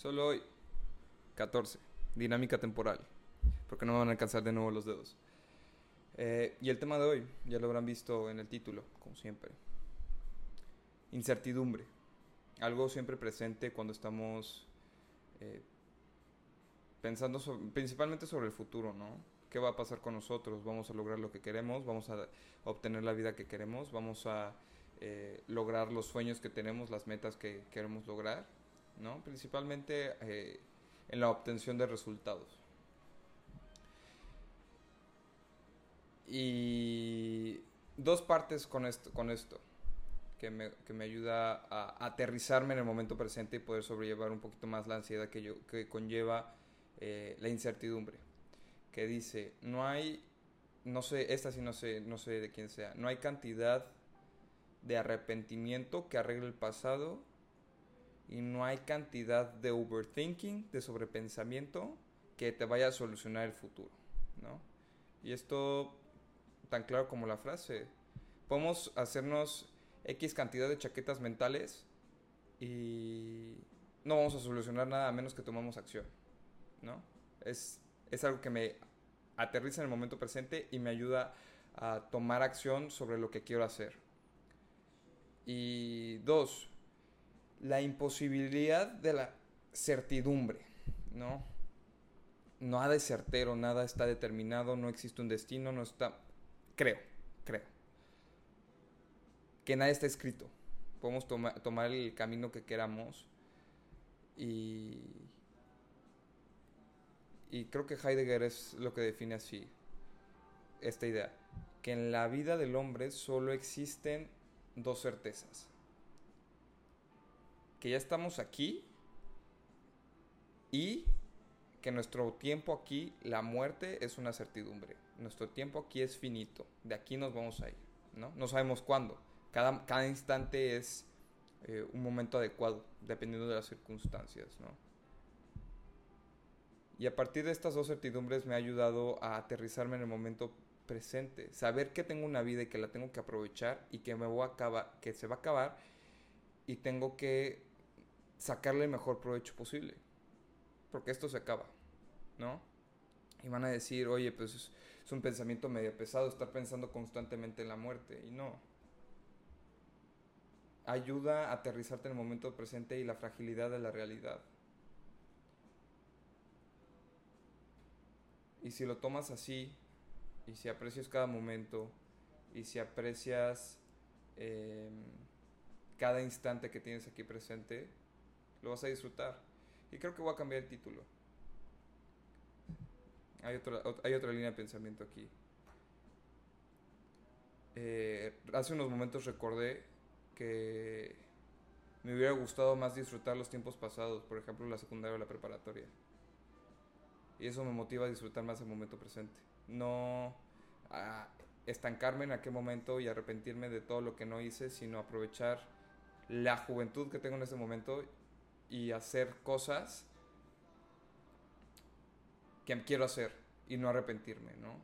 Solo hoy. 14. Dinámica temporal. Porque no me van a alcanzar de nuevo los dedos. Eh, y el tema de hoy, ya lo habrán visto en el título, como siempre. Incertidumbre. Algo siempre presente cuando estamos eh, pensando principalmente sobre el futuro, ¿no? ¿Qué va a pasar con nosotros? ¿Vamos a lograr lo que queremos? ¿Vamos a obtener la vida que queremos? ¿Vamos a eh, lograr los sueños que tenemos, las metas que queremos lograr? ¿No? Principalmente eh, en la obtención de resultados. Y dos partes con esto, con esto que, me, que me ayuda a aterrizarme en el momento presente y poder sobrellevar un poquito más la ansiedad que, yo, que conlleva eh, la incertidumbre. Que dice, no hay, no sé, esta sí no sé, no sé de quién sea, no hay cantidad de arrepentimiento que arregle el pasado y no hay cantidad de overthinking, de sobrepensamiento que te vaya a solucionar el futuro, ¿no? Y esto tan claro como la frase. Podemos hacernos X cantidad de chaquetas mentales y no vamos a solucionar nada a menos que tomamos acción, ¿no? Es, es algo que me aterriza en el momento presente y me ayuda a tomar acción sobre lo que quiero hacer. Y dos, la imposibilidad de la certidumbre, ¿no? Nada es certero, nada está determinado, no existe un destino, no está... Creo, creo. Que nada está escrito. Podemos tomar el camino que queramos y... Y creo que Heidegger es lo que define así esta idea. Que en la vida del hombre solo existen dos certezas que ya estamos aquí y que nuestro tiempo aquí, la muerte es una certidumbre. Nuestro tiempo aquí es finito. De aquí nos vamos a ir. No, no sabemos cuándo. Cada, cada instante es eh, un momento adecuado, dependiendo de las circunstancias. ¿no? Y a partir de estas dos certidumbres me ha ayudado a aterrizarme en el momento presente. Saber que tengo una vida y que la tengo que aprovechar y que me voy a acabar, que se va a acabar y tengo que sacarle el mejor provecho posible. Porque esto se acaba, ¿no? Y van a decir, oye, pues es, un pensamiento medio pesado estar pensando constantemente en la muerte. Y no. Ayuda a aterrizarte en el momento presente y la fragilidad de la realidad. Y si lo tomas así, y si aprecias cada momento, y si aprecias em, cada instante que tienes aquí presente, lo vas a disfrutar. Y creo que voy a cambiar el título. Hay otra, hay otra línea de pensamiento aquí. Eh, hace unos momentos recordé que me hubiera gustado más disfrutar los tiempos pasados, por ejemplo la secundaria o la preparatoria. Y eso me motiva a disfrutar más el momento presente. No a estancarme en aquel momento y arrepentirme de todo lo que no hice, sino aprovechar la juventud que tengo en este momento y hacer cosas que quiero hacer y no arrepentirme, ¿no?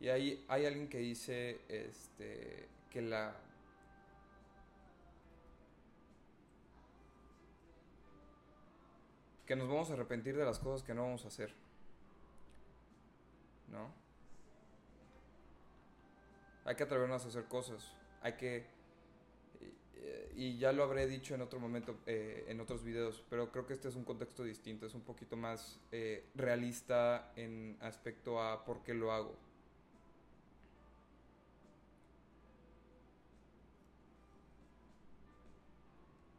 Y ahí hay alguien que dice este, que la... que nos vamos a arrepentir de las cosas que no vamos a hacer. ¿No? Hay que atrevernos a hacer cosas. Hay que y ya lo habré dicho en otro momento, eh, en otros videos, pero creo que este es un contexto distinto, es un poquito más eh, realista en aspecto a por qué lo hago.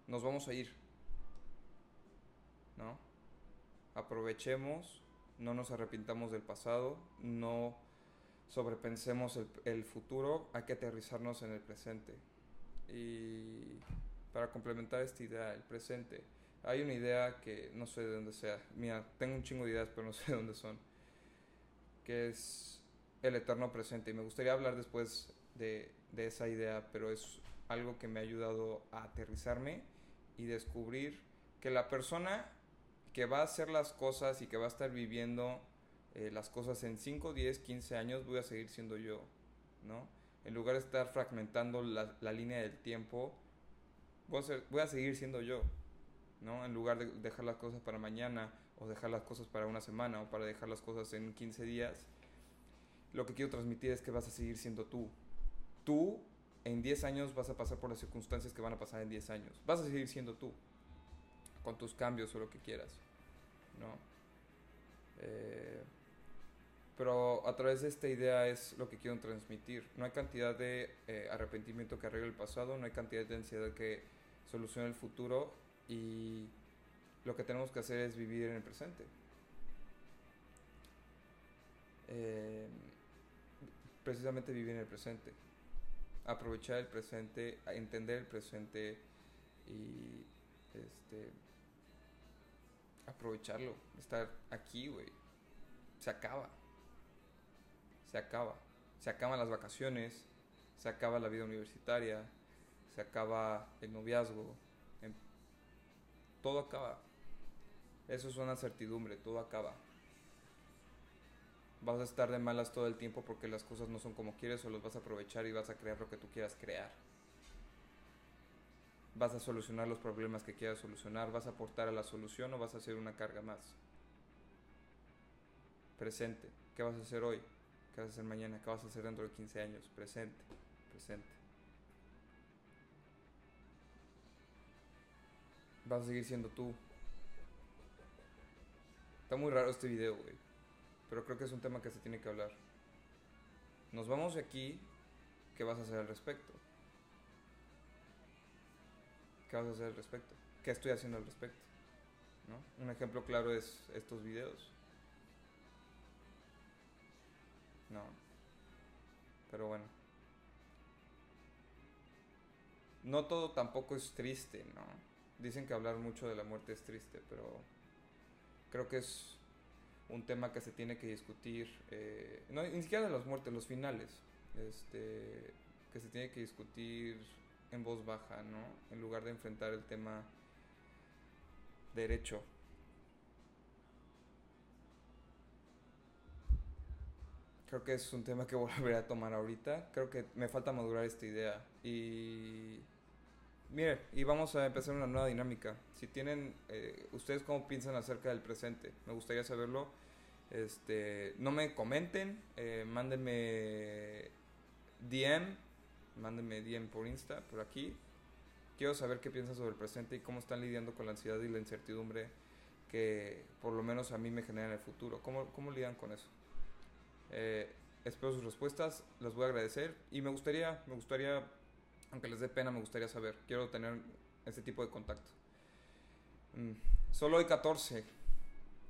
Nos vamos a ir, ¿no? Aprovechemos, no nos arrepintamos del pasado, no sobrepensemos el futuro, hay que aterrizarnos en el presente. Y para complementar esta idea, el presente, hay una idea que no sé de dónde sea. Mira, tengo un chingo de ideas, pero no sé de dónde son. Que es el eterno presente. Y me gustaría hablar después de, de esa idea, pero es algo que me ha ayudado a aterrizarme y descubrir que la persona que va a hacer las cosas y que va a estar viviendo eh, las cosas en 5, 10, 15 años, voy a seguir siendo yo, ¿no? En lugar de estar fragmentando la, línea del tiempo, voy a, seguir siendo yo. ¿no? En lugar de dejar las cosas para mañana o dejar las cosas para una semana o para dejar las cosas en 15 días, lo que quiero transmitir es que vas a seguir siendo tú. Tú en 10 años vas a pasar por las circunstancias que van a pasar en 10 años. Vas a seguir siendo tú, con tus cambios o lo que quieras, ¿no? Eh, pero a través de esta idea es lo que quiero transmitir. No hay cantidad de eh, arrepentimiento que arregle el pasado, no hay cantidad de ansiedad que solucione el futuro y lo que tenemos que hacer es vivir en el presente. Eh, precisamente vivir en el presente. Aprovechar el presente, entender el presente y este aprovecharlo, estar aquí, güey. Se acaba. Se acaba. Se acaban las vacaciones, se acaba la vida universitaria, se acaba el noviazgo, em, todo acaba. Eso es una certidumbre, todo acaba. Vas a estar de malas todo el tiempo porque las cosas no son como quieres o los vas a aprovechar y vas a crear lo que tú quieras crear. Vas a solucionar los problemas que quieras solucionar, vas a aportar a la solución o vas a hacer una carga más. Presente, ¿qué vas a hacer hoy? ¿Qué vas a hacer mañana? ¿Qué vas a hacer dentro de 15 años? Presente, presente. Vas a seguir siendo tú. Está muy raro este video, güey. Pero creo que es un tema que se tiene que hablar. Nos vamos de aquí. ¿Qué vas a hacer al respecto? ¿Qué vas a hacer al respecto? ¿Qué estoy haciendo al respecto? ¿No? Un ejemplo claro es estos videos. No. Pero bueno. No todo tampoco es triste, ¿no? Dicen que hablar mucho de la muerte es triste, pero creo que es un tema que se tiene que discutir, eh, no, ni siquiera de las muertes, los finales, este, que se tiene que discutir en voz baja, ¿no? En lugar de enfrentar el tema derecho. Creo que es un tema que volveré a tomar ahorita. Creo que me falta madurar esta idea. Y Mire, y vamos a empezar una nueva dinámica. Si tienen, eh, ustedes cómo piensan acerca del presente, me gustaría saberlo. Este, no me comenten, eh, mándenme DM, mándenme DM por Insta, por aquí. Quiero saber qué piensan sobre el presente y cómo están lidiando con la ansiedad y la incertidumbre que por lo menos a mí me genera en el futuro. ¿Cómo, cómo lidian con eso? Eh, espero sus respuestas, las voy a agradecer y me gustaría, me gustaría aunque les dé pena, me gustaría saber. Quiero tener ese tipo de contacto. Mm, solo hay 14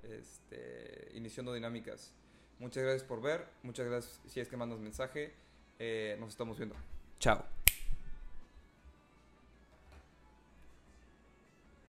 este, iniciando dinámicas. Muchas gracias por ver. Muchas gracias si es que mandas mensaje. Eh, nos estamos viendo. Chao.